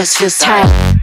just feels tight.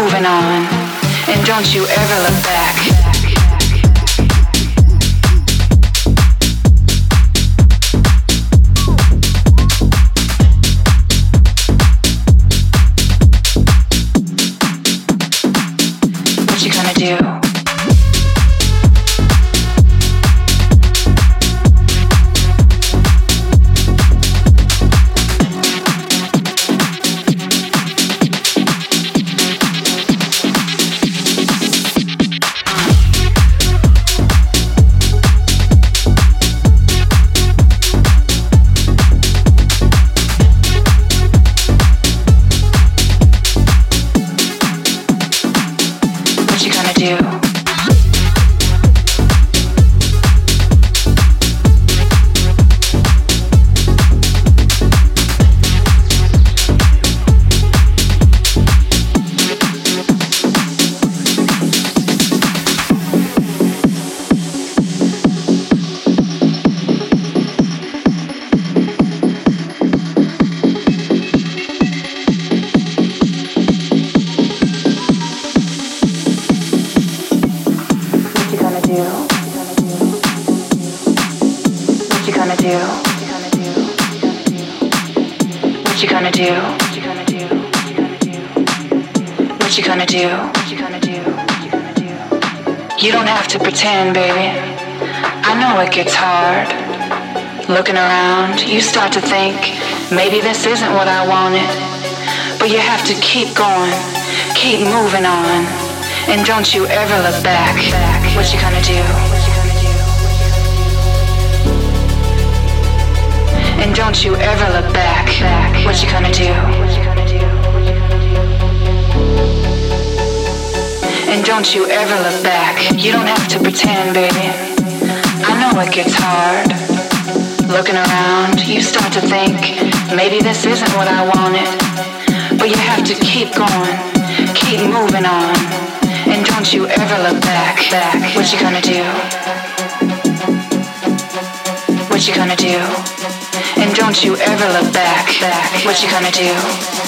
Moving on, and don't you ever look back. This isn't what I wanted. But you have to keep going, keep moving on. And don't you ever look back. What you gonna do? And don't you ever look back. What you gonna do? And don't you ever look back. You don't have to pretend, baby. I know it gets hard. Looking around, you start to think, maybe this isn't what I wanted. But you have to keep going, keep moving on. And don't you ever look back, back. What you gonna do? What you gonna do? And don't you ever look back, back. What you gonna do?